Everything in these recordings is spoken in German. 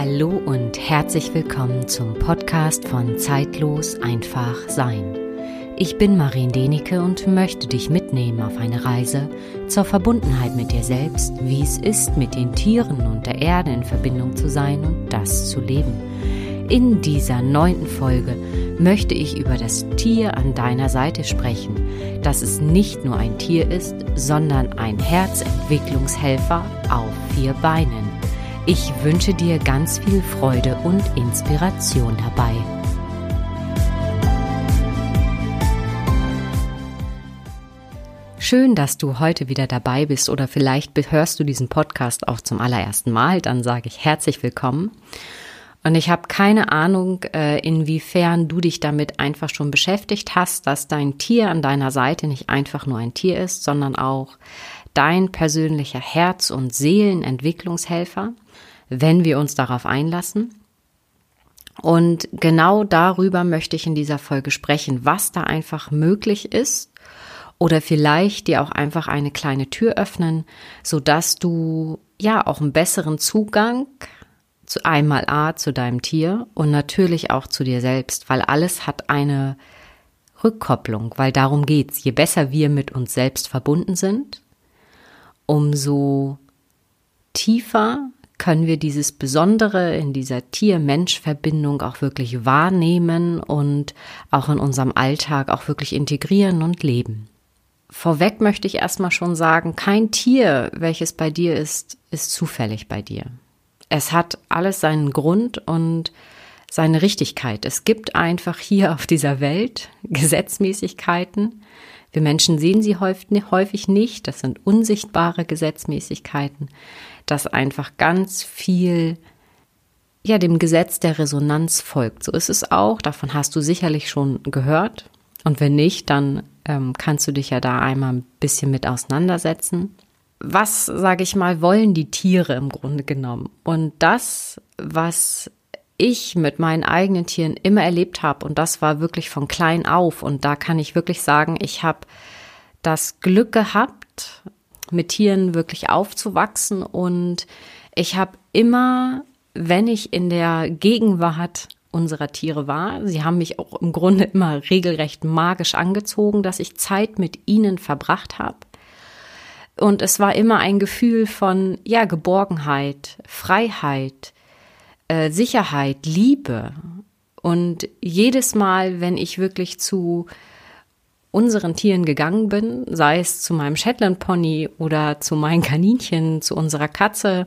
Hallo und herzlich willkommen zum Podcast von Zeitlos einfach sein. Ich bin Marien Denike und möchte dich mitnehmen auf eine Reise zur Verbundenheit mit dir selbst, wie es ist, mit den Tieren und der Erde in Verbindung zu sein und das zu leben. In dieser neunten Folge möchte ich über das Tier an deiner Seite sprechen, dass es nicht nur ein Tier ist, sondern ein Herzentwicklungshelfer auf vier Beinen. Ich wünsche dir ganz viel Freude und Inspiration dabei. Schön, dass du heute wieder dabei bist oder vielleicht hörst du diesen Podcast auch zum allerersten Mal, dann sage ich herzlich willkommen. Und ich habe keine Ahnung, äh, inwiefern du dich damit einfach schon beschäftigt hast, dass dein Tier an deiner Seite nicht einfach nur ein Tier ist, sondern auch dein persönlicher Herz- und Seelenentwicklungshelfer wenn wir uns darauf einlassen. Und genau darüber möchte ich in dieser Folge sprechen, was da einfach möglich ist oder vielleicht dir auch einfach eine kleine Tür öffnen, so dass du ja auch einen besseren Zugang zu einmal A zu deinem Tier und natürlich auch zu dir selbst, weil alles hat eine Rückkopplung, weil darum geht's. Je besser wir mit uns selbst verbunden sind, umso tiefer können wir dieses Besondere in dieser Tier-Mensch-Verbindung auch wirklich wahrnehmen und auch in unserem Alltag auch wirklich integrieren und leben. Vorweg möchte ich erstmal schon sagen, kein Tier, welches bei dir ist, ist zufällig bei dir. Es hat alles seinen Grund und seine Richtigkeit. Es gibt einfach hier auf dieser Welt Gesetzmäßigkeiten. Wir Menschen sehen sie häufig nicht. Das sind unsichtbare Gesetzmäßigkeiten dass einfach ganz viel ja dem Gesetz der Resonanz folgt. So ist es auch. Davon hast du sicherlich schon gehört. Und wenn nicht, dann ähm, kannst du dich ja da einmal ein bisschen mit auseinandersetzen. Was, sage ich mal, wollen die Tiere im Grunde genommen? Und das, was ich mit meinen eigenen Tieren immer erlebt habe, und das war wirklich von klein auf, und da kann ich wirklich sagen, ich habe das Glück gehabt, mit Tieren wirklich aufzuwachsen. Und ich habe immer, wenn ich in der Gegenwart unserer Tiere war, sie haben mich auch im Grunde immer regelrecht magisch angezogen, dass ich Zeit mit ihnen verbracht habe. Und es war immer ein Gefühl von, ja, Geborgenheit, Freiheit, äh, Sicherheit, Liebe. Und jedes Mal, wenn ich wirklich zu unseren Tieren gegangen bin, sei es zu meinem Shetland Pony oder zu meinen Kaninchen, zu unserer Katze,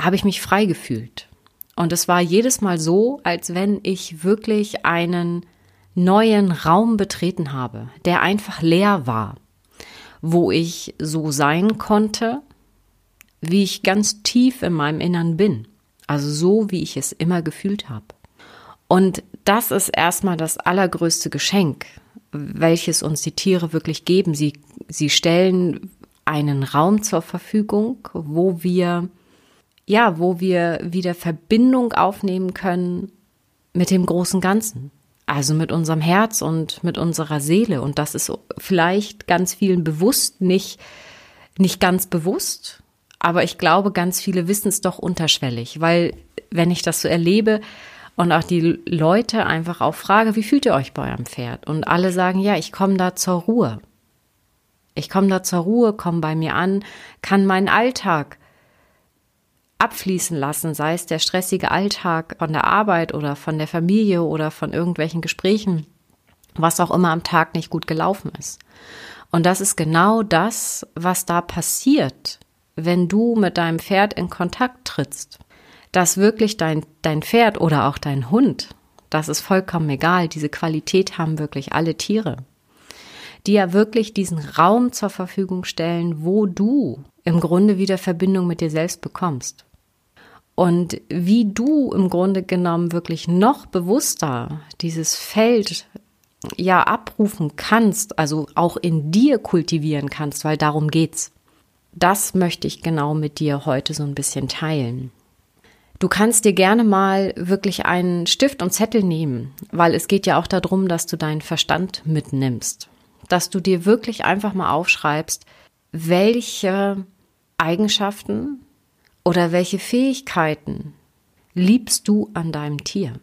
habe ich mich frei gefühlt. Und es war jedes Mal so, als wenn ich wirklich einen neuen Raum betreten habe, der einfach leer war, wo ich so sein konnte, wie ich ganz tief in meinem Innern bin. Also so, wie ich es immer gefühlt habe. Und das ist erstmal das allergrößte Geschenk, welches uns die Tiere wirklich geben. Sie, sie stellen einen Raum zur Verfügung, wo wir, ja, wo wir wieder Verbindung aufnehmen können mit dem großen Ganzen. Also mit unserem Herz und mit unserer Seele. Und das ist vielleicht ganz vielen bewusst, nicht, nicht ganz bewusst. Aber ich glaube, ganz viele wissen es doch unterschwellig, weil wenn ich das so erlebe, und auch die Leute einfach auch frage, wie fühlt ihr euch bei eurem Pferd? Und alle sagen, ja, ich komme da zur Ruhe. Ich komme da zur Ruhe, komme bei mir an, kann meinen Alltag abfließen lassen, sei es der stressige Alltag von der Arbeit oder von der Familie oder von irgendwelchen Gesprächen, was auch immer am Tag nicht gut gelaufen ist. Und das ist genau das, was da passiert, wenn du mit deinem Pferd in Kontakt trittst dass wirklich dein, dein Pferd oder auch dein Hund, das ist vollkommen egal, diese Qualität haben wirklich alle Tiere, die ja wirklich diesen Raum zur Verfügung stellen, wo du im Grunde wieder Verbindung mit dir selbst bekommst. Und wie du im Grunde genommen wirklich noch bewusster dieses Feld ja abrufen kannst, also auch in dir kultivieren kannst, weil darum geht's. Das möchte ich genau mit dir heute so ein bisschen teilen. Du kannst dir gerne mal wirklich einen Stift und Zettel nehmen, weil es geht ja auch darum, dass du deinen Verstand mitnimmst. Dass du dir wirklich einfach mal aufschreibst, welche Eigenschaften Oder welche Fähigkeiten liebst du an deinem Tier?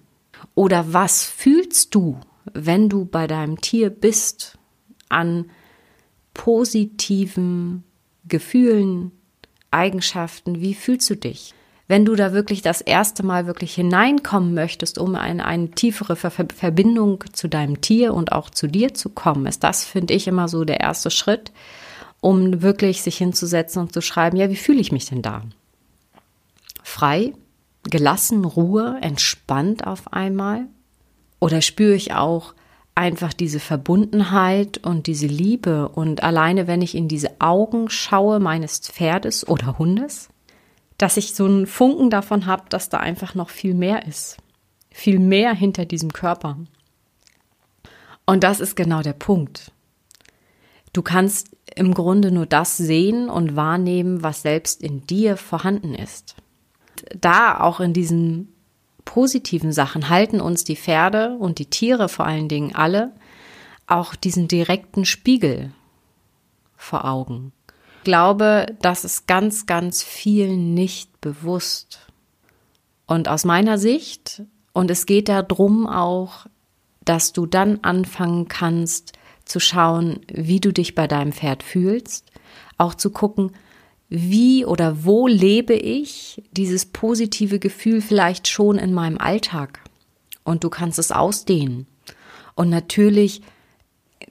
Oder was fühlst du, wenn du bei deinem Tier bist, an positiven Gefühlen, Eigenschaften? Wie fühlst du dich? Wenn du da wirklich das erste Mal wirklich hineinkommen möchtest, um in eine tiefere Verbindung zu deinem Tier und auch zu dir zu kommen, ist das, finde ich, immer so der erste Schritt, um wirklich sich hinzusetzen und zu schreiben, ja, wie fühle ich mich denn da? Frei, gelassen, Ruhe, entspannt auf einmal? Oder spüre ich auch einfach diese Verbundenheit und diese Liebe und alleine, wenn ich in diese Augen schaue meines Pferdes oder Hundes, dass ich so einen Funken davon habe, dass da einfach noch viel mehr ist. Viel mehr hinter diesem Körper. Und das ist genau der Punkt. Du kannst im Grunde nur das sehen und wahrnehmen, was selbst in dir vorhanden ist da auch in diesen positiven Sachen halten uns die Pferde und die Tiere vor allen Dingen alle auch diesen direkten Spiegel vor Augen. Ich glaube, das ist ganz, ganz vielen nicht bewusst. Und aus meiner Sicht, und es geht darum auch, dass du dann anfangen kannst zu schauen, wie du dich bei deinem Pferd fühlst, auch zu gucken, wie oder wo lebe ich dieses positive Gefühl vielleicht schon in meinem Alltag? Und du kannst es ausdehnen. Und natürlich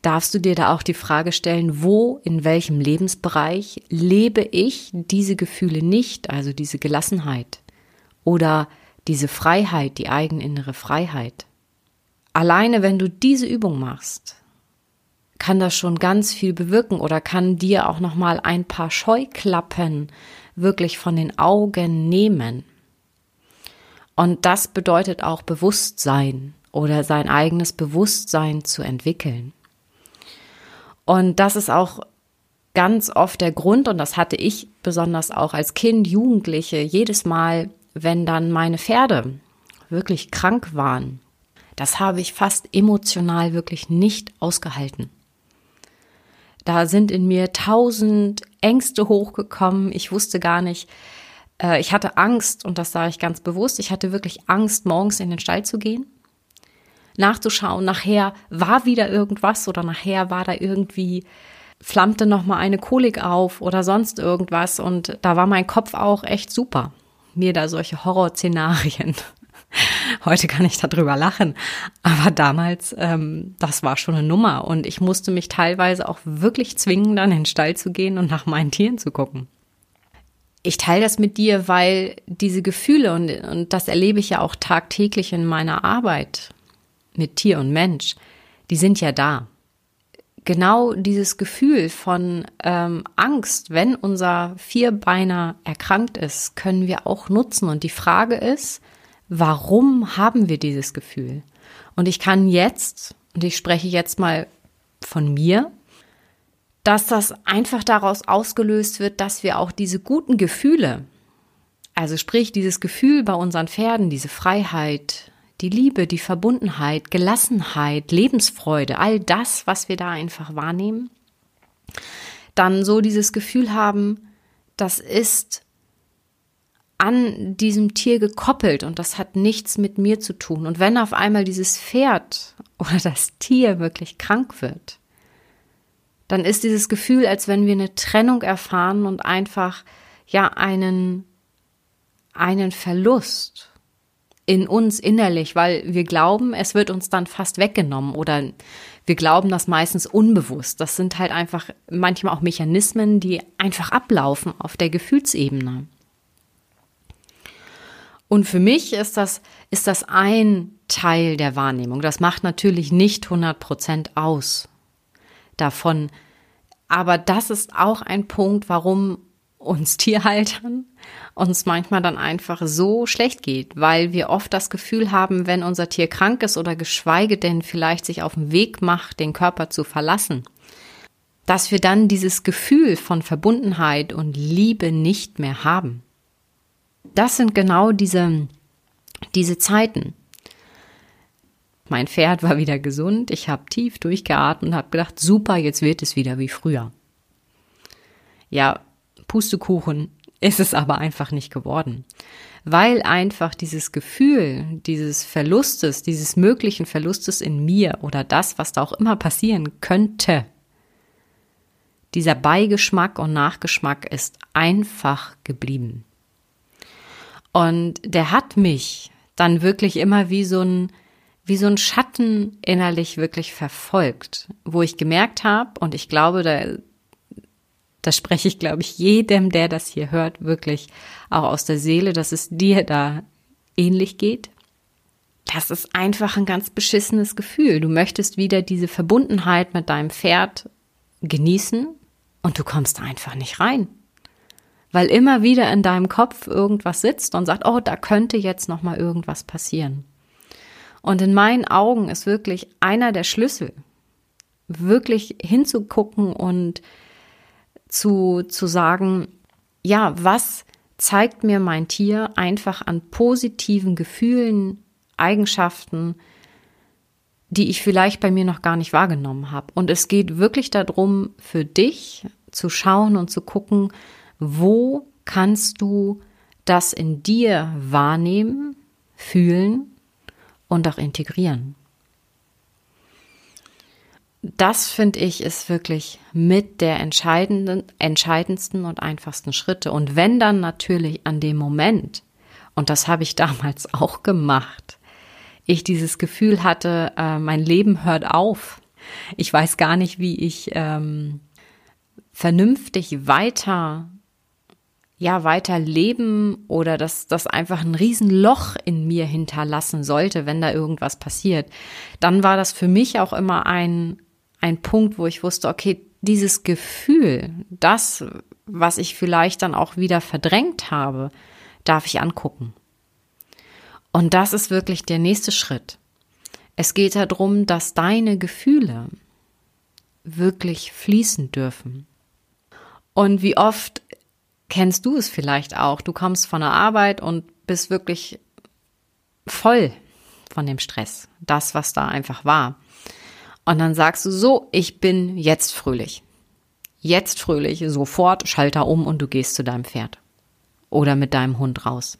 darfst du dir da auch die Frage stellen, wo, in welchem Lebensbereich lebe ich diese Gefühle nicht, also diese Gelassenheit oder diese Freiheit, die eigeninnere Freiheit. Alleine wenn du diese Übung machst, kann das schon ganz viel bewirken oder kann dir auch noch mal ein paar Scheuklappen wirklich von den Augen nehmen. Und das bedeutet auch Bewusstsein oder sein eigenes Bewusstsein zu entwickeln. Und das ist auch ganz oft der Grund, und das hatte ich besonders auch als Kind, Jugendliche, jedes Mal, wenn dann meine Pferde wirklich krank waren, das habe ich fast emotional wirklich nicht ausgehalten. Da sind in mir tausend Ängste hochgekommen. Ich wusste gar nicht, äh, ich hatte Angst und das sage ich ganz bewusst. Ich hatte wirklich Angst, morgens in den Stall zu gehen, nachzuschauen. Nachher war wieder irgendwas oder nachher war da irgendwie flammte noch mal eine Kolik auf oder sonst irgendwas und da war mein Kopf auch echt super, mir da solche Horrorszenarien Heute kann ich darüber lachen. Aber damals, ähm, das war schon eine Nummer. Und ich musste mich teilweise auch wirklich zwingen, dann in den Stall zu gehen und nach meinen Tieren zu gucken. Ich teile das mit dir, weil diese Gefühle, und, und das erlebe ich ja auch tagtäglich in meiner Arbeit mit Tier und Mensch, die sind ja da. Genau dieses Gefühl von ähm, Angst, wenn unser Vierbeiner erkrankt ist, können wir auch nutzen. Und die Frage ist, warum haben wir dieses Gefühl? Und ich kann jetzt, und ich spreche jetzt mal von mir, dass das einfach daraus ausgelöst wird, dass wir auch diese guten Gefühle, also sprich dieses Gefühl bei unseren Pferden, diese Freiheit, die Liebe, die Verbundenheit, Gelassenheit, Lebensfreude, all das, was wir da einfach wahrnehmen, dann so dieses Gefühl haben, das ist an diesem Tier gekoppelt und das hat nichts mit mir zu tun. Und wenn auf einmal dieses Pferd oder das Tier wirklich krank wird, dann ist dieses Gefühl, als wenn wir eine Trennung erfahren und einfach ja einen, einen Verlust in uns innerlich, weil wir glauben, es wird uns dann fast weggenommen oder wir glauben das meistens unbewusst. Das sind halt einfach manchmal auch Mechanismen, die einfach ablaufen auf der Gefühlsebene. Und für mich ist das, ist das ein Teil der Wahrnehmung. Das macht natürlich nicht 100 Prozent aus davon. Aber das ist auch ein Punkt, warum uns Tierhaltern uns manchmal dann einfach so schlecht geht, weil wir oft das Gefühl haben, wenn unser Tier krank ist oder geschweige denn vielleicht sich auf den Weg macht, den Körper zu verlassen, dass wir dann dieses Gefühl von Verbundenheit und Liebe nicht mehr haben das sind genau diese, diese Zeiten. Mein Pferd war wieder gesund, ich habe tief durchgeatmet und habe gedacht, super, jetzt wird es wieder wie früher. Ja, Pustekuchen. ist es aber einfach nicht geworden. Weil einfach dieses Gefühl dieses Verlustes, dieses möglichen Verlustes in mir oder das, was da auch immer passieren könnte, dieser Beigeschmack und Nachgeschmack ist einfach geblieben. Und der hat mich dann wirklich immer wie so ein, wie so ein Schatten innerlich wirklich verfolgt, wo ich gemerkt habe, und ich glaube, da, da spreche ich, glaube ich, jedem, der das hier hört, wirklich auch aus der Seele, dass es dir da ähnlich geht. Das ist einfach ein ganz beschissenes Gefühl. Du möchtest wieder diese Verbundenheit mit deinem Pferd genießen und du kommst einfach nicht rein. Weil immer wieder in deinem Kopf irgendwas sitzt und sagt, oh, da könnte jetzt noch mal irgendwas passieren. Und in meinen Augen ist wirklich einer der Schlüssel, wirklich hinzugucken und zu, zu sagen, ja, was zeigt mir mein Tier einfach an positiven Gefühlen, Eigenschaften, die ich vielleicht bei mir noch gar nicht wahrgenommen habe. Und es geht wirklich darum, für dich zu schauen und zu gucken, wo kannst du das in dir wahrnehmen, fühlen und auch integrieren. Das finde ich ist wirklich mit der entscheidenden, entscheidendsten und einfachsten Schritte. Und wenn dann natürlich an dem Moment, und das habe ich damals auch gemacht, ich dieses Gefühl hatte, äh, mein Leben hört auf. Ich weiß gar nicht, wie ich ähm, vernünftig weiter ja weiter leben oder dass das einfach ein Riesenloch in mir hinterlassen sollte, wenn da irgendwas passiert, dann war das für mich auch immer ein ein Punkt, wo ich wusste, okay, dieses Gefühl, das, was ich vielleicht dann auch wieder verdrängt habe, darf ich angucken. Und das ist wirklich der nächste Schritt. Es geht darum, dass deine Gefühle wirklich fließen dürfen. Und wie oft kennst du es vielleicht auch? Du kommst von der Arbeit und bist wirklich voll von dem Stress, das, was da einfach war. Und dann sagst du so, ich bin jetzt fröhlich. Jetzt fröhlich, sofort Schalter um und du gehst zu deinem Pferd oder mit deinem Hund raus.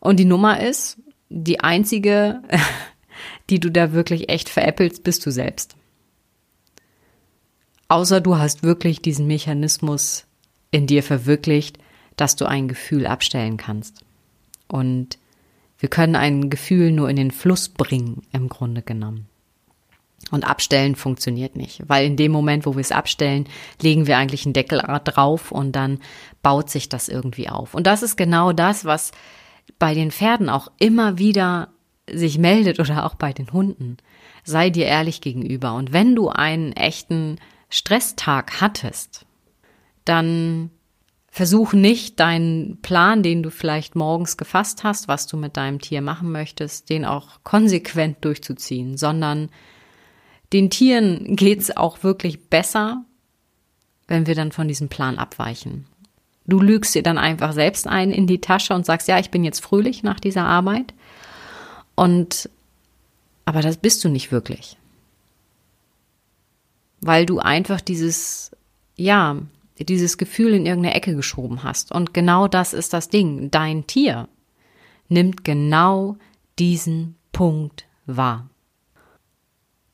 Und die Nummer ist, die einzige, die du da wirklich echt veräppelst, bist du selbst. Außer du hast wirklich diesen Mechanismus in dir verwirklicht, dass du ein Gefühl abstellen kannst. Und wir können ein Gefühl nur in den Fluss bringen, im Grunde genommen. Und abstellen funktioniert nicht, weil in dem Moment, wo wir es abstellen, legen wir eigentlich einen Deckel drauf und dann baut sich das irgendwie auf. Und das ist genau das, was bei den Pferden auch immer wieder sich meldet oder auch bei den Hunden. Sei dir ehrlich gegenüber. Und wenn du einen echten Stresstag hattest, dann versuch nicht deinen Plan, den du vielleicht morgens gefasst hast, was du mit deinem Tier machen möchtest, den auch konsequent durchzuziehen, sondern den Tieren geht's auch wirklich besser, wenn wir dann von diesem Plan abweichen. Du lügst dir dann einfach selbst ein in die Tasche und sagst, ja, ich bin jetzt fröhlich nach dieser Arbeit. Und, aber das bist du nicht wirklich. Weil du einfach dieses, ja, dieses Gefühl in irgendeine Ecke geschoben hast. Und genau das ist das Ding. Dein Tier nimmt genau diesen Punkt wahr.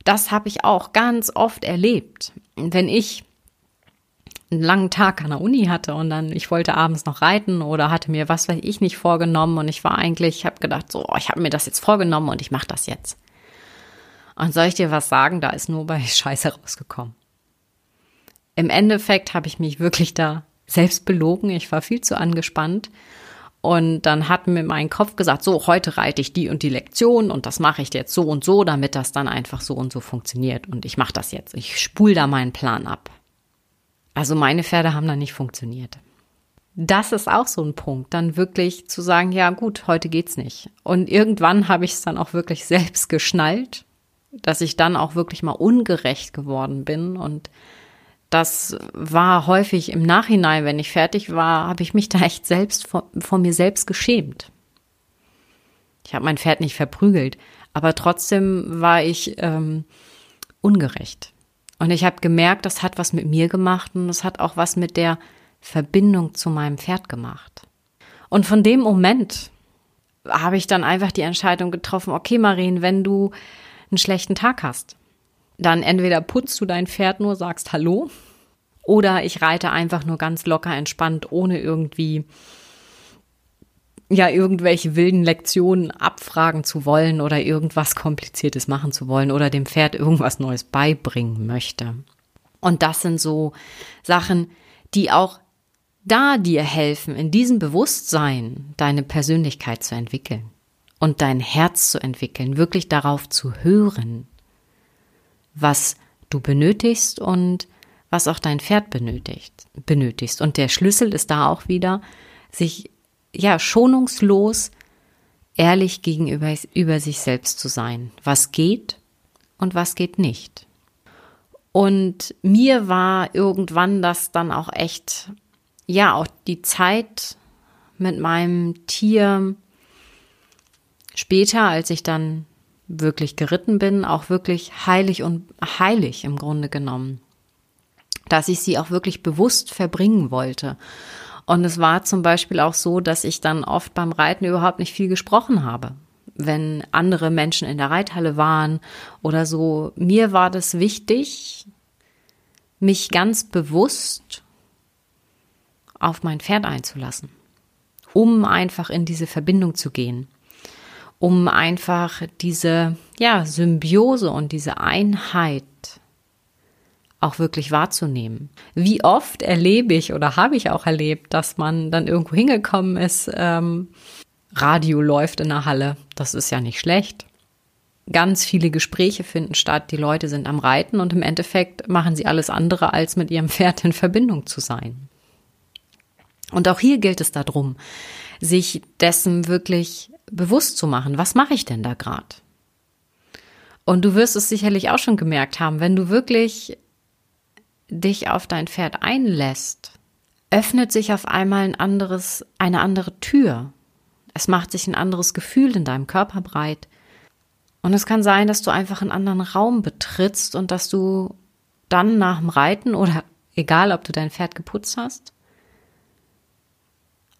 Das habe ich auch ganz oft erlebt. Wenn ich einen langen Tag an der Uni hatte und dann ich wollte abends noch reiten oder hatte mir was weiß ich nicht vorgenommen und ich war eigentlich, ich habe gedacht, so, ich habe mir das jetzt vorgenommen und ich mache das jetzt. Und soll ich dir was sagen, da ist nur bei Scheiße rausgekommen. Im Endeffekt habe ich mich wirklich da selbst belogen. Ich war viel zu angespannt. Und dann hat mir mein Kopf gesagt, so, heute reite ich die und die Lektion und das mache ich jetzt so und so, damit das dann einfach so und so funktioniert. Und ich mache das jetzt. Ich spule da meinen Plan ab. Also meine Pferde haben da nicht funktioniert. Das ist auch so ein Punkt, dann wirklich zu sagen, ja gut, heute geht's nicht. Und irgendwann habe ich es dann auch wirklich selbst geschnallt, dass ich dann auch wirklich mal ungerecht geworden bin und das war häufig im Nachhinein, wenn ich fertig war, habe ich mich da echt selbst vor, vor mir selbst geschämt. Ich habe mein Pferd nicht verprügelt, aber trotzdem war ich ähm, ungerecht. Und ich habe gemerkt, das hat was mit mir gemacht und das hat auch was mit der Verbindung zu meinem Pferd gemacht. Und von dem Moment habe ich dann einfach die Entscheidung getroffen, okay, Marien, wenn du einen schlechten Tag hast, dann entweder putzt du dein Pferd nur, sagst Hallo, oder ich reite einfach nur ganz locker entspannt, ohne irgendwie ja irgendwelche wilden Lektionen abfragen zu wollen oder irgendwas Kompliziertes machen zu wollen oder dem Pferd irgendwas Neues beibringen möchte. Und das sind so Sachen, die auch da dir helfen, in diesem Bewusstsein deine Persönlichkeit zu entwickeln und dein Herz zu entwickeln, wirklich darauf zu hören, was du benötigst und was auch dein Pferd benötigt, benötigst. Und der Schlüssel ist da auch wieder, sich ja schonungslos ehrlich gegenüber über sich selbst zu sein. Was geht und was geht nicht. Und mir war irgendwann das dann auch echt, ja, auch die Zeit mit meinem Tier später, als ich dann wirklich geritten bin, auch wirklich heilig und heilig im Grunde genommen. Dass ich sie auch wirklich bewusst verbringen wollte. Und es war zum Beispiel auch so, dass ich dann oft beim Reiten überhaupt nicht viel gesprochen habe. Wenn andere Menschen in der Reithalle waren oder so. Mir war das wichtig, mich ganz bewusst auf mein Pferd einzulassen, um einfach in diese Verbindung zu gehen um einfach diese ja, Symbiose und diese Einheit auch wirklich wahrzunehmen. Wie oft erlebe ich oder habe ich auch erlebt, dass man dann irgendwo hingekommen ist, ähm, Radio läuft in der Halle, das ist ja nicht schlecht. Ganz viele Gespräche finden statt, die Leute sind am Reiten und im Endeffekt machen sie alles andere, als mit ihrem Pferd in Verbindung zu sein. Und auch hier gilt es darum, sich dessen wirklich bewusst zu machen, was mache ich denn da gerade? Und du wirst es sicherlich auch schon gemerkt haben, wenn du wirklich dich auf dein Pferd einlässt, öffnet sich auf einmal ein anderes, eine andere Tür. Es macht sich ein anderes Gefühl in deinem Körper breit. Und es kann sein, dass du einfach einen anderen Raum betrittst und dass du dann nach dem Reiten oder egal, ob du dein Pferd geputzt hast,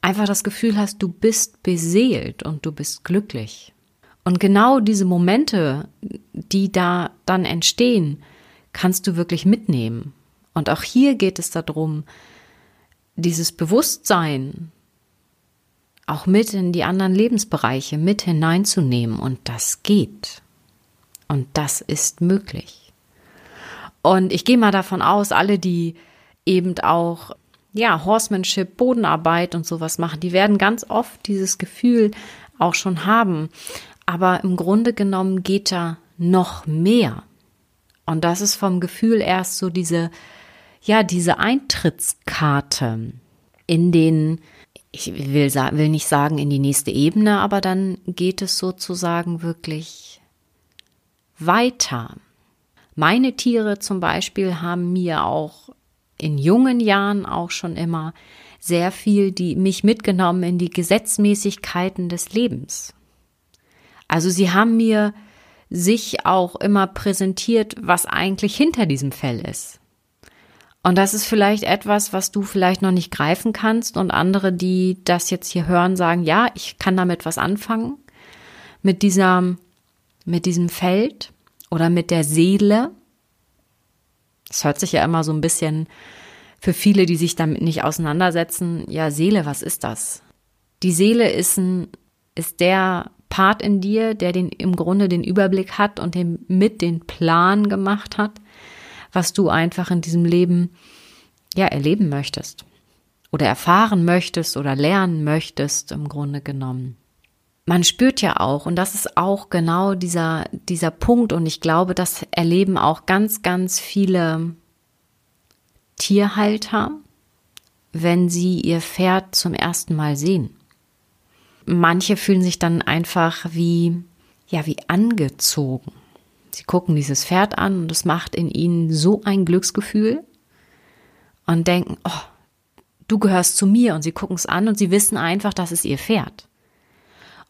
einfach das Gefühl hast, du bist beseelt und du bist glücklich. Und genau diese Momente, die da dann entstehen, kannst du wirklich mitnehmen. Und auch hier geht es darum, dieses Bewusstsein auch mit in die anderen Lebensbereiche mit hineinzunehmen. Und das geht. Und das ist möglich. Und ich gehe mal davon aus, alle, die eben auch ja, Horsemanship, Bodenarbeit und sowas machen, die werden ganz oft dieses Gefühl auch schon haben. Aber im Grunde genommen geht da noch mehr. Und das ist vom Gefühl erst so diese, ja, diese Eintrittskarte in den, ich will, will nicht sagen in die nächste Ebene, aber dann geht es sozusagen wirklich weiter. Meine Tiere zum Beispiel haben mir auch in jungen Jahren auch schon immer sehr viel die mich mitgenommen in die Gesetzmäßigkeiten des Lebens. Also sie haben mir sich auch immer präsentiert, was eigentlich hinter diesem Fell ist. Und das ist vielleicht etwas, was du vielleicht noch nicht greifen kannst und andere, die das jetzt hier hören, sagen, ja, ich kann damit was anfangen. Mit dieser, mit diesem Feld oder mit der Seele, es hört sich ja immer so ein bisschen für viele, die sich damit nicht auseinandersetzen, ja, Seele, was ist das? Die Seele ist ein, ist der Part in dir, der den, im Grunde den Überblick hat und den, mit den Plan gemacht hat, was du einfach in diesem Leben, ja, erleben möchtest. Oder erfahren möchtest oder lernen möchtest, im Grunde genommen man spürt ja auch, und das ist auch genau dieser, dieser Punkt, und ich glaube, das erleben auch ganz, ganz viele Tierhalter, wenn sie ihr Pferd zum ersten Mal sehen. Manche fühlen sich dann einfach wie, ja, wie angezogen. Sie gucken dieses Pferd an und es macht in ihnen so ein Glücksgefühl und denken, oh, du gehörst zu mir und sie gucken es an und sie wissen einfach, das ist ihr Pferd.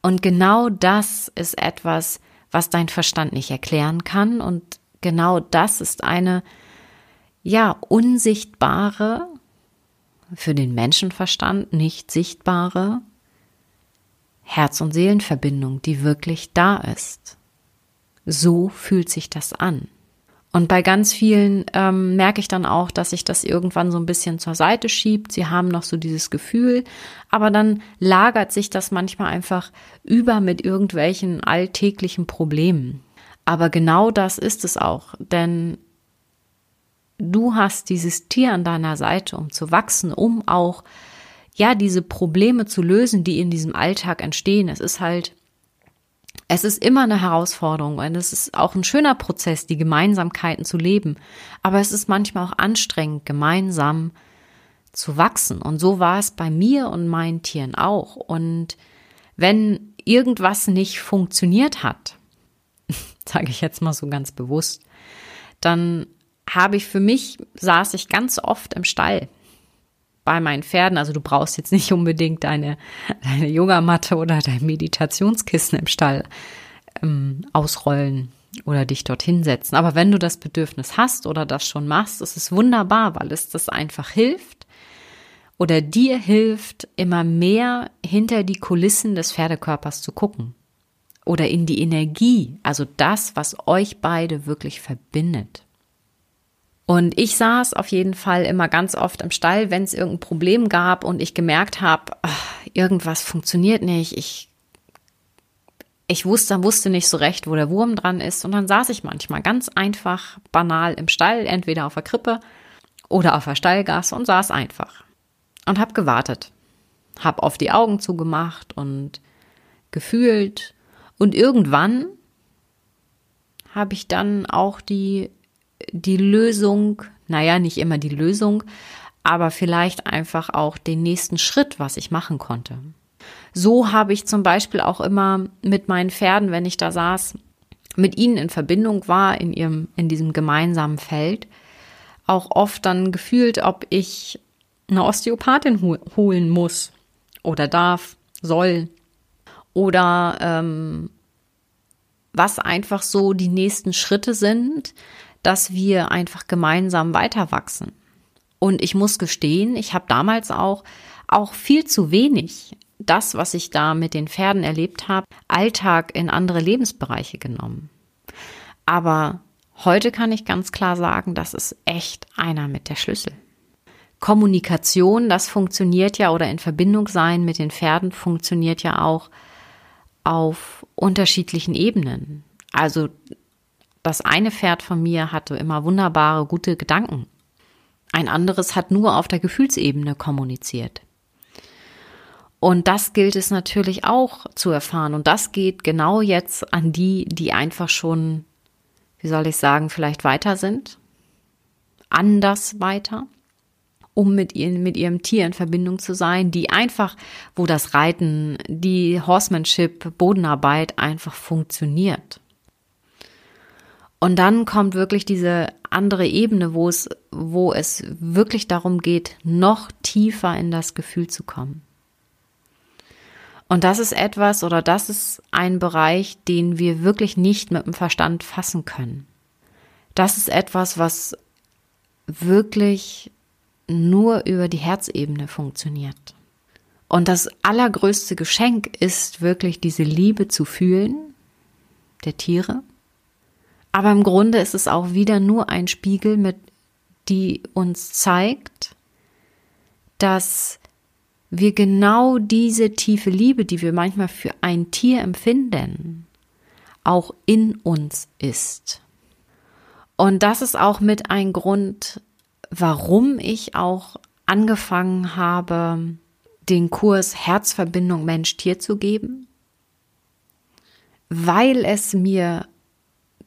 Und genau das ist etwas, was dein Verstand nicht erklären kann. Und genau das ist eine, ja, unsichtbare für den Menschenverstand nicht sichtbare Herz- und Seelenverbindung, die wirklich da ist. So fühlt sich das an. Und bei ganz vielen ähm, merke ich dann auch, dass sich das irgendwann so ein bisschen zur Seite schiebt. Sie haben noch so dieses Gefühl, aber dann lagert sich das manchmal einfach über mit irgendwelchen alltäglichen Problemen. Aber genau das ist es auch, denn du hast dieses Tier an deiner Seite, um zu wachsen, um auch ja diese Probleme zu lösen, die in diesem Alltag entstehen. Es ist halt es ist immer eine Herausforderung und es ist auch ein schöner Prozess, die Gemeinsamkeiten zu leben. Aber es ist manchmal auch anstrengend, gemeinsam zu wachsen. Und so war es bei mir und meinen Tieren auch. Und wenn irgendwas nicht funktioniert hat, sage ich jetzt mal so ganz bewusst, dann habe ich für mich, saß ich ganz oft im Stall bei meinen Pferden. Also du brauchst jetzt nicht unbedingt deine, deine Yogamatte oder dein Meditationskissen im Stall ähm, ausrollen oder dich dorthin setzen. Aber wenn du das Bedürfnis hast oder das schon machst, ist es wunderbar, weil es das einfach hilft oder dir hilft, immer mehr hinter die Kulissen des Pferdekörpers zu gucken oder in die Energie, also das, was euch beide wirklich verbindet. Und ich saß auf jeden Fall immer ganz oft im Stall, wenn es irgendein Problem gab und ich gemerkt habe, irgendwas funktioniert nicht. Ich, ich wusste, wusste nicht so recht, wo der Wurm dran ist. Und dann saß ich manchmal ganz einfach, banal im Stall, entweder auf der Krippe oder auf der Stallgasse und saß einfach und habe gewartet. Hab auf die Augen zugemacht und gefühlt. Und irgendwann habe ich dann auch die die Lösung, naja, nicht immer die Lösung, aber vielleicht einfach auch den nächsten Schritt, was ich machen konnte. So habe ich zum Beispiel auch immer mit meinen Pferden, wenn ich da saß, mit ihnen in Verbindung war in ihrem, in diesem gemeinsamen Feld, auch oft dann gefühlt, ob ich eine Osteopathin holen muss oder darf, soll oder ähm, was einfach so die nächsten Schritte sind, dass wir einfach gemeinsam weiter wachsen. Und ich muss gestehen, ich habe damals auch, auch viel zu wenig das, was ich da mit den Pferden erlebt habe, Alltag in andere Lebensbereiche genommen. Aber heute kann ich ganz klar sagen, das ist echt einer mit der Schlüssel. Kommunikation, das funktioniert ja oder in Verbindung sein mit den Pferden funktioniert ja auch auf unterschiedlichen Ebenen. Also das eine Pferd von mir hatte immer wunderbare, gute Gedanken. Ein anderes hat nur auf der Gefühlsebene kommuniziert. Und das gilt es natürlich auch zu erfahren. Und das geht genau jetzt an die, die einfach schon, wie soll ich sagen, vielleicht weiter sind, anders weiter, um mit, ihren, mit ihrem Tier in Verbindung zu sein, die einfach, wo das Reiten, die Horsemanship, Bodenarbeit einfach funktioniert. Und dann kommt wirklich diese andere Ebene, wo es, wo es wirklich darum geht, noch tiefer in das Gefühl zu kommen. Und das ist etwas oder das ist ein Bereich, den wir wirklich nicht mit dem Verstand fassen können. Das ist etwas, was wirklich nur über die Herzebene funktioniert. Und das allergrößte Geschenk ist wirklich diese Liebe zu fühlen der Tiere aber im Grunde ist es auch wieder nur ein Spiegel, mit die uns zeigt, dass wir genau diese tiefe Liebe, die wir manchmal für ein Tier empfinden, auch in uns ist. Und das ist auch mit ein Grund, warum ich auch angefangen habe, den Kurs Herzverbindung Mensch-Tier zu geben, weil es mir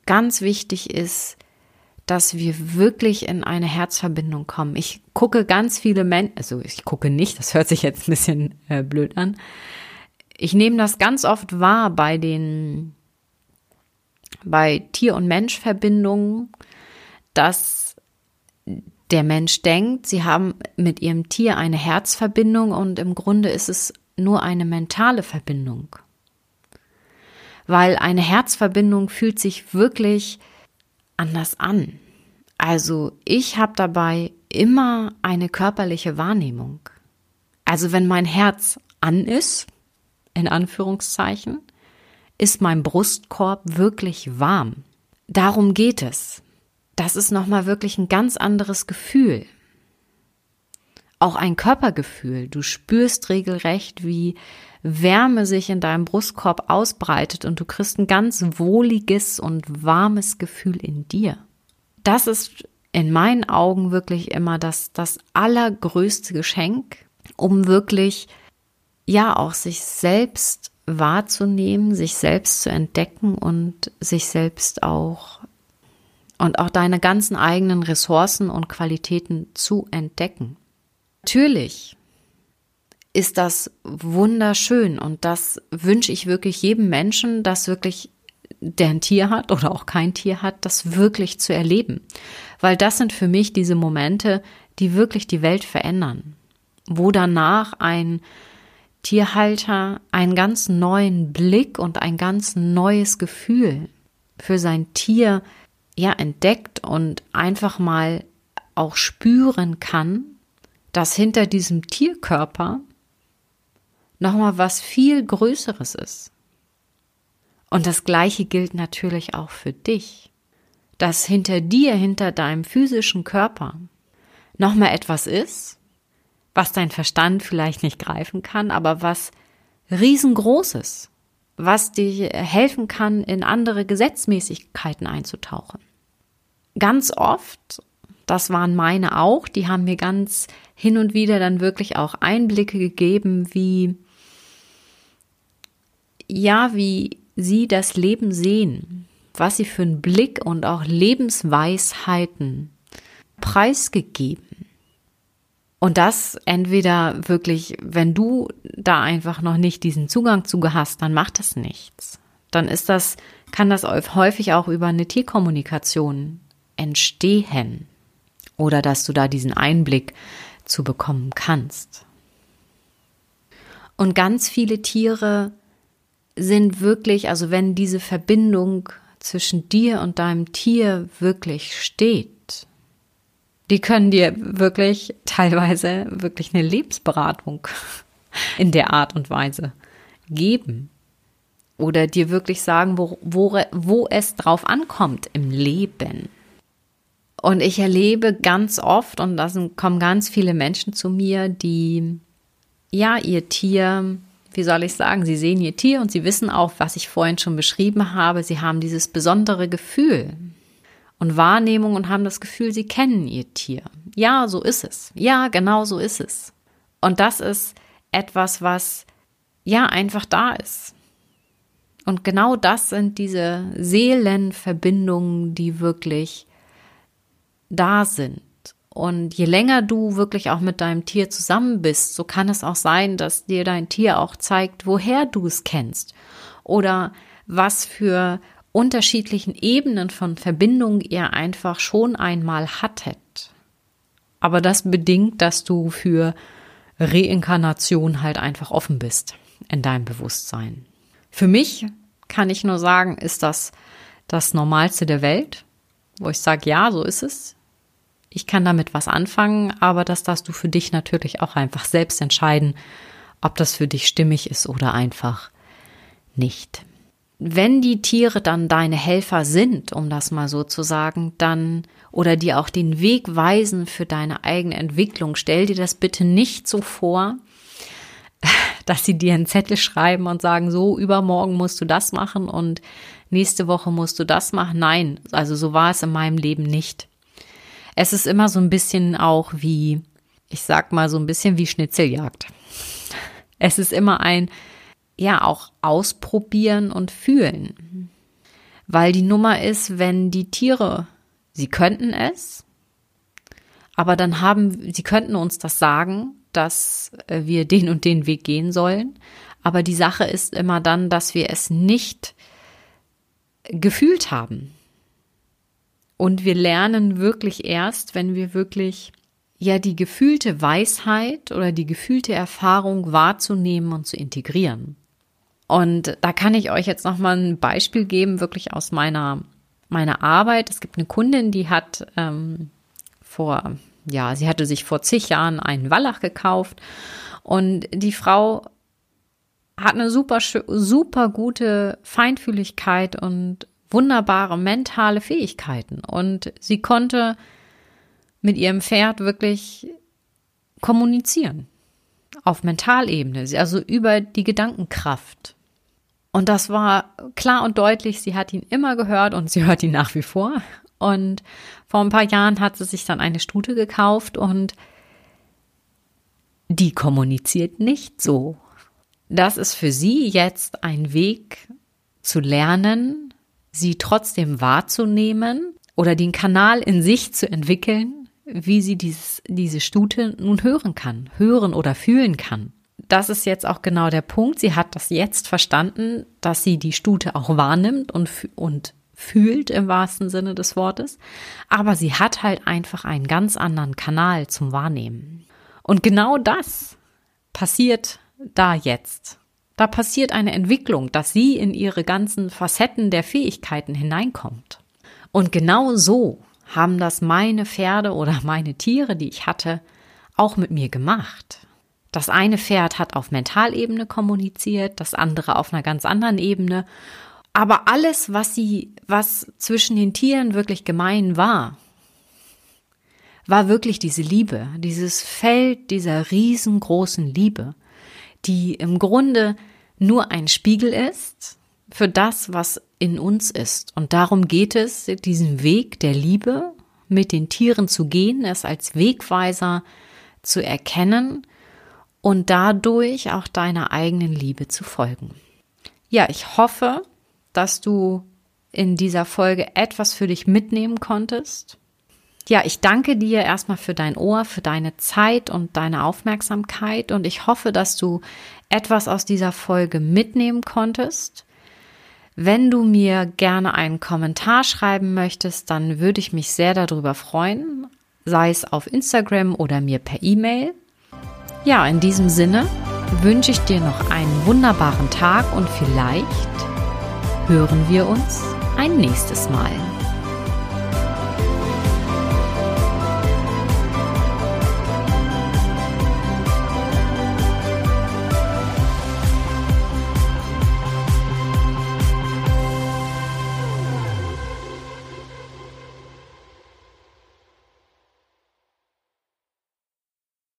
ganz wichtig ist, dass wir wirklich in eine Herzverbindung kommen. Ich gucke ganz viele Menschen, also ich gucke nicht, das hört sich jetzt ein bisschen äh, blöd an. Ich nehme das ganz oft wahr bei den, bei Tier- und Mensch-Verbindungen, dass der Mensch denkt, sie haben mit ihrem Tier eine Herzverbindung und im Grunde ist es nur eine mentale Verbindung weil eine Herzverbindung fühlt sich wirklich anders an. Also ich habe dabei immer eine körperliche Wahrnehmung. Also wenn mein Herz an ist, in Anführungszeichen, ist mein Brustkorb wirklich warm. Darum geht es. Das ist nochmal wirklich ein ganz anderes Gefühl. Auch ein Körpergefühl. Du spürst regelrecht, wie Wärme sich in deinem Brustkorb ausbreitet und du kriegst ein ganz wohliges und warmes Gefühl in dir. Das ist in meinen Augen wirklich immer das, das allergrößte Geschenk, um wirklich, ja, auch sich selbst wahrzunehmen, sich selbst zu entdecken und sich selbst auch und auch deine ganzen eigenen Ressourcen und Qualitäten zu entdecken. Natürlich ist das wunderschön und das wünsche ich wirklich jedem Menschen, dass wirklich der ein Tier hat oder auch kein Tier hat, das wirklich zu erleben. Weil das sind für mich diese Momente, die wirklich die Welt verändern. Wo danach ein Tierhalter einen ganz neuen Blick und ein ganz neues Gefühl für sein Tier ja entdeckt und einfach mal auch spüren kann, dass hinter diesem Tierkörper nochmal was viel Größeres ist. Und das Gleiche gilt natürlich auch für dich, dass hinter dir, hinter deinem physischen Körper nochmal etwas ist, was dein Verstand vielleicht nicht greifen kann, aber was riesengroßes, was dir helfen kann, in andere Gesetzmäßigkeiten einzutauchen. Ganz oft, das waren meine auch, die haben mir ganz hin und wieder dann wirklich auch Einblicke gegeben, wie, ja, wie sie das Leben sehen, was sie für einen Blick und auch Lebensweisheiten preisgegeben. Und das entweder wirklich, wenn du da einfach noch nicht diesen Zugang zu hast, dann macht das nichts. Dann ist das, kann das häufig auch über eine Tierkommunikation entstehen. Oder dass du da diesen Einblick zu bekommen kannst. Und ganz viele Tiere sind wirklich, also wenn diese Verbindung zwischen dir und deinem Tier wirklich steht, die können dir wirklich teilweise wirklich eine Lebensberatung in der Art und Weise geben. Oder dir wirklich sagen, wo, wo, wo es drauf ankommt im Leben. Und ich erlebe ganz oft, und da kommen ganz viele Menschen zu mir, die ja ihr Tier wie soll ich sagen, sie sehen ihr Tier und sie wissen auch, was ich vorhin schon beschrieben habe, sie haben dieses besondere Gefühl und Wahrnehmung und haben das Gefühl, sie kennen ihr Tier. Ja, so ist es. Ja, genau so ist es. Und das ist etwas, was ja einfach da ist. Und genau das sind diese Seelenverbindungen, die wirklich da sind. Und je länger du wirklich auch mit deinem Tier zusammen bist, so kann es auch sein, dass dir dein Tier auch zeigt, woher du es kennst oder was für unterschiedlichen Ebenen von Verbindung ihr einfach schon einmal hattet. Aber das bedingt, dass du für Reinkarnation halt einfach offen bist in deinem Bewusstsein. Für mich kann ich nur sagen, ist das das Normalste der Welt, wo ich sage, ja, so ist es ich kann damit was anfangen, aber das darfst du für dich natürlich auch einfach selbst entscheiden, ob das für dich stimmig ist oder einfach nicht. Wenn die Tiere dann deine Helfer sind, um das mal so zu sagen, dann oder dir auch den Weg weisen für deine eigene Entwicklung, stell dir das bitte nicht so vor, dass sie dir einen Zettel schreiben und sagen, so übermorgen musst du das machen und nächste Woche musst du das machen. Nein, also so war es in meinem Leben nicht. Es ist immer so ein bisschen auch wie, ich sag mal so ein bisschen wie Schnitzeljagd. Es ist immer ein, ja, auch ausprobieren und fühlen. Weil die Nummer ist, wenn die Tiere, sie könnten es, aber dann haben, sie könnten uns das sagen, dass äh, wir den und den Weg gehen sollen. Aber die Sache ist immer dann, dass wir es nicht gefühlt haben. Und wir lernen wirklich erst, wenn wir wirklich ja die gefühlte Weisheit oder die gefühlte Erfahrung wahrzunehmen und zu integrieren. Und da kann ich euch jetzt noch mal ein Beispiel geben, wirklich aus meiner meiner Arbeit. Es gibt eine Kundin, die hat ähm, vor ja, sie hatte sich vor zig Jahren einen Wallach gekauft und die Frau hat eine super, super gute Feinfühligkeit und wunderbare mentale Fähigkeiten. Und sie konnte mit ihrem Pferd wirklich kommunizieren. Auf Mentalebene, also über die Gedankenkraft. Und das war klar und deutlich, sie hat ihn immer gehört und sie hört ihn nach wie vor. Und vor ein paar Jahren hat sie sich dann eine Stute gekauft und die kommuniziert nicht so. Das ist für sie jetzt ein Weg zu lernen, sie trotzdem wahrzunehmen oder den Kanal in sich zu entwickeln, wie sie dieses, diese Stute nun hören kann, hören oder fühlen kann. Das ist jetzt auch genau der Punkt. Sie hat das jetzt verstanden, dass sie die Stute auch wahrnimmt und, und fühlt im wahrsten Sinne des Wortes. Aber sie hat halt einfach einen ganz anderen Kanal zum Wahrnehmen. Und genau das passiert da jetzt. Da passiert eine Entwicklung, dass sie in ihre ganzen Facetten der Fähigkeiten hineinkommt. Und genau so haben das meine Pferde oder meine Tiere, die ich hatte, auch mit mir gemacht. Das eine Pferd hat auf Mentalebene kommuniziert, das andere auf einer ganz anderen Ebene. Aber alles, was sie, was zwischen den Tieren wirklich gemein war, war wirklich diese Liebe, dieses Feld dieser riesengroßen Liebe, die im Grunde nur ein Spiegel ist für das, was in uns ist. Und darum geht es, diesen Weg der Liebe mit den Tieren zu gehen, es als Wegweiser zu erkennen und dadurch auch deiner eigenen Liebe zu folgen. Ja, ich hoffe, dass du in dieser Folge etwas für dich mitnehmen konntest ja, ich danke dir erstmal für dein Ohr, für deine Zeit und deine Aufmerksamkeit und ich hoffe, dass du etwas aus dieser Folge mitnehmen konntest. Wenn du mir gerne einen Kommentar schreiben möchtest, dann würde ich mich sehr darüber freuen, sei es auf Instagram oder mir per E-Mail. Ja, in diesem Sinne wünsche ich dir noch einen wunderbaren Tag und vielleicht hören wir uns ein nächstes Mal.